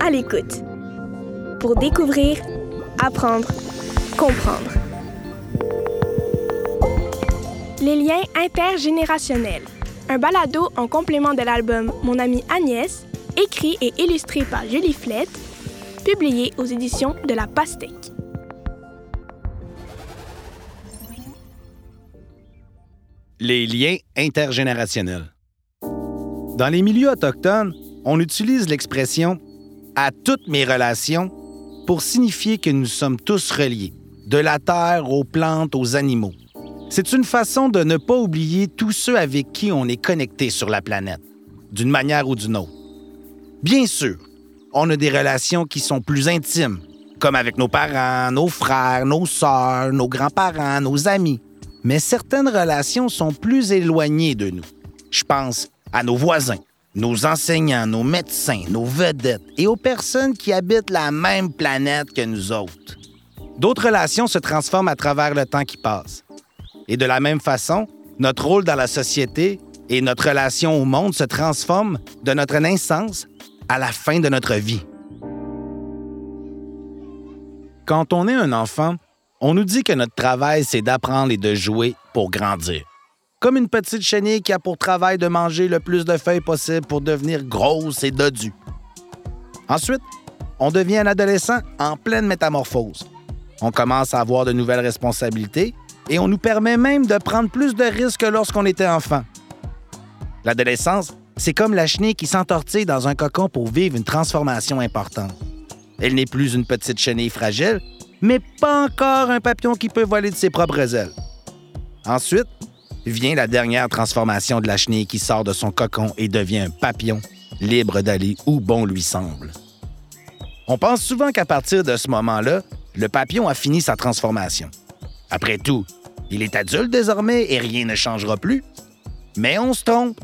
À l'écoute. Pour découvrir, apprendre, comprendre. Les liens intergénérationnels. Un balado en complément de l'album Mon amie Agnès, écrit et illustré par Julie Flette, publié aux éditions de La Pastèque. Les liens intergénérationnels. Dans les milieux autochtones, on utilise l'expression à toutes mes relations pour signifier que nous sommes tous reliés, de la terre aux plantes aux animaux. C'est une façon de ne pas oublier tous ceux avec qui on est connecté sur la planète, d'une manière ou d'une autre. Bien sûr, on a des relations qui sont plus intimes, comme avec nos parents, nos frères, nos sœurs, nos grands-parents, nos amis. Mais certaines relations sont plus éloignées de nous. Je pense à nos voisins, nos enseignants, nos médecins, nos vedettes et aux personnes qui habitent la même planète que nous autres. D'autres relations se transforment à travers le temps qui passe. Et de la même façon, notre rôle dans la société et notre relation au monde se transforment de notre naissance à la fin de notre vie. Quand on est un enfant, on nous dit que notre travail, c'est d'apprendre et de jouer pour grandir. Comme une petite chenille qui a pour travail de manger le plus de feuilles possible pour devenir grosse et dodue. Ensuite, on devient un adolescent en pleine métamorphose. On commence à avoir de nouvelles responsabilités et on nous permet même de prendre plus de risques que lorsqu'on était enfant. L'adolescence, c'est comme la chenille qui s'entortille dans un cocon pour vivre une transformation importante. Elle n'est plus une petite chenille fragile, mais pas encore un papillon qui peut voler de ses propres ailes. Ensuite, vient la dernière transformation de la chenille qui sort de son cocon et devient un papillon, libre d'aller où bon lui semble. On pense souvent qu'à partir de ce moment-là, le papillon a fini sa transformation. Après tout, il est adulte désormais et rien ne changera plus. Mais on se trompe.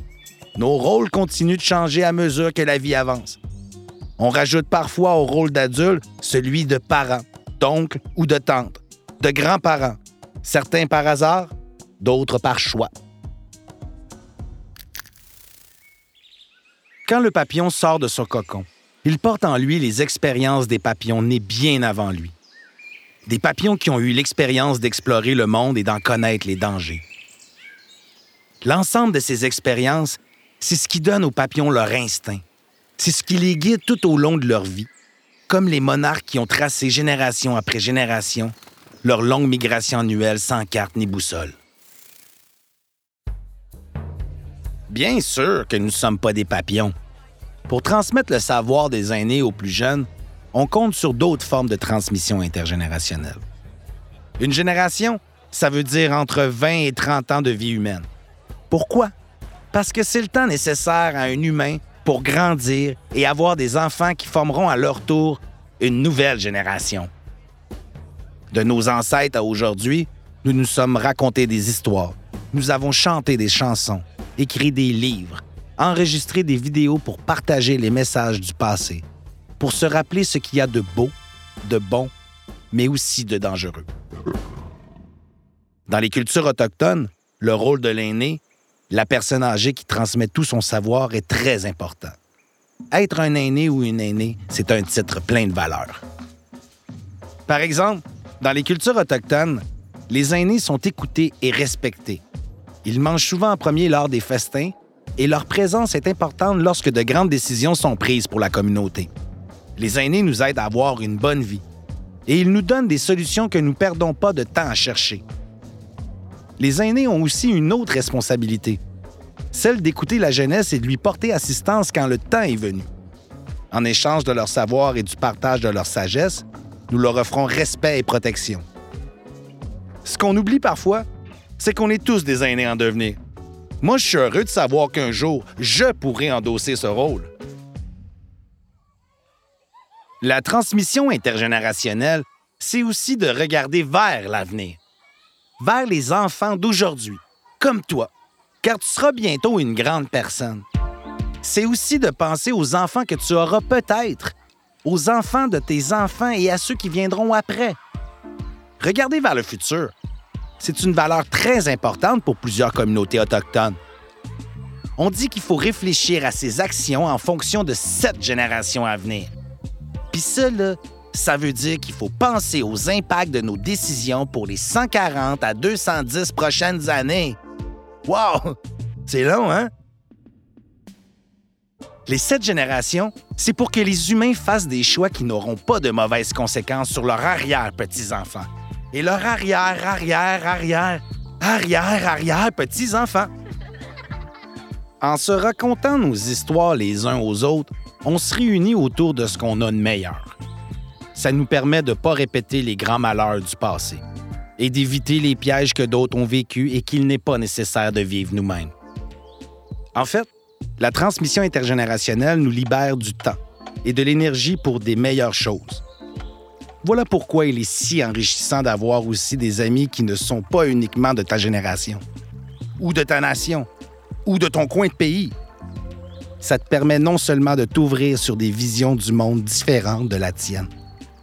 Nos rôles continuent de changer à mesure que la vie avance. On rajoute parfois au rôle d'adulte celui de parent, d'oncle ou de tante, de grands-parents, certains par hasard, d'autres par choix. Quand le papillon sort de son cocon, il porte en lui les expériences des papillons nés bien avant lui. Des papillons qui ont eu l'expérience d'explorer le monde et d'en connaître les dangers. L'ensemble de ces expériences, c'est ce qui donne aux papillons leur instinct. C'est ce qui les guide tout au long de leur vie, comme les monarques qui ont tracé génération après génération leur longue migration annuelle sans carte ni boussole. Bien sûr que nous ne sommes pas des papillons. Pour transmettre le savoir des aînés aux plus jeunes, on compte sur d'autres formes de transmission intergénérationnelle. Une génération, ça veut dire entre 20 et 30 ans de vie humaine. Pourquoi? Parce que c'est le temps nécessaire à un humain pour grandir et avoir des enfants qui formeront à leur tour une nouvelle génération. De nos ancêtres à aujourd'hui, nous nous sommes racontés des histoires, nous avons chanté des chansons, écrit des livres, enregistré des vidéos pour partager les messages du passé, pour se rappeler ce qu'il y a de beau, de bon, mais aussi de dangereux. Dans les cultures autochtones, le rôle de l'aîné, la personne âgée qui transmet tout son savoir, est très important. Être un aîné ou une aînée, c'est un titre plein de valeur. Par exemple, dans les cultures autochtones, les aînés sont écoutés et respectés. Ils mangent souvent en premier lors des festins et leur présence est importante lorsque de grandes décisions sont prises pour la communauté. Les aînés nous aident à avoir une bonne vie et ils nous donnent des solutions que nous ne perdons pas de temps à chercher. Les aînés ont aussi une autre responsabilité, celle d'écouter la jeunesse et de lui porter assistance quand le temps est venu. En échange de leur savoir et du partage de leur sagesse, nous leur offrons respect et protection. Ce qu'on oublie parfois, c'est qu'on est tous des aînés en devenir. Moi, je suis heureux de savoir qu'un jour, je pourrai endosser ce rôle. La transmission intergénérationnelle, c'est aussi de regarder vers l'avenir, vers les enfants d'aujourd'hui, comme toi, car tu seras bientôt une grande personne. C'est aussi de penser aux enfants que tu auras peut-être, aux enfants de tes enfants et à ceux qui viendront après. Regarder vers le futur, c'est une valeur très importante pour plusieurs communautés autochtones. on dit qu'il faut réfléchir à ses actions en fonction de sept générations à venir. Puis ça, ça veut dire qu'il faut penser aux impacts de nos décisions pour les 140 à 210 prochaines années. Wow! C'est long, hein? Les sept générations, c'est pour que les humains fassent des choix qui n'auront pas de mauvaises conséquences sur leurs arrière-petits-enfants. Et leurs arrière, arrière, arrière, arrière, arrière petits-enfants. En se racontant nos histoires les uns aux autres, on se réunit autour de ce qu'on a de meilleur. Ça nous permet de ne pas répéter les grands malheurs du passé et d'éviter les pièges que d'autres ont vécus et qu'il n'est pas nécessaire de vivre nous-mêmes. En fait, la transmission intergénérationnelle nous libère du temps et de l'énergie pour des meilleures choses. Voilà pourquoi il est si enrichissant d'avoir aussi des amis qui ne sont pas uniquement de ta génération, ou de ta nation, ou de ton coin de pays. Ça te permet non seulement de t'ouvrir sur des visions du monde différentes de la tienne,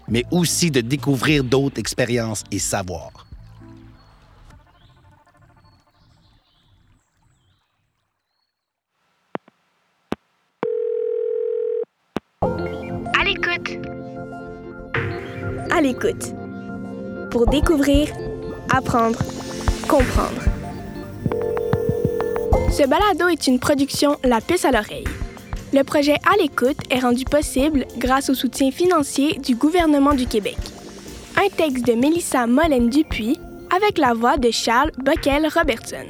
mais aussi de découvrir d'autres expériences et savoirs. L'écoute. Pour découvrir, apprendre, comprendre. Ce balado est une production La puce à l'oreille. Le projet À l'écoute est rendu possible grâce au soutien financier du gouvernement du Québec. Un texte de Mélissa Molène Dupuis avec la voix de Charles Bockel Robertson.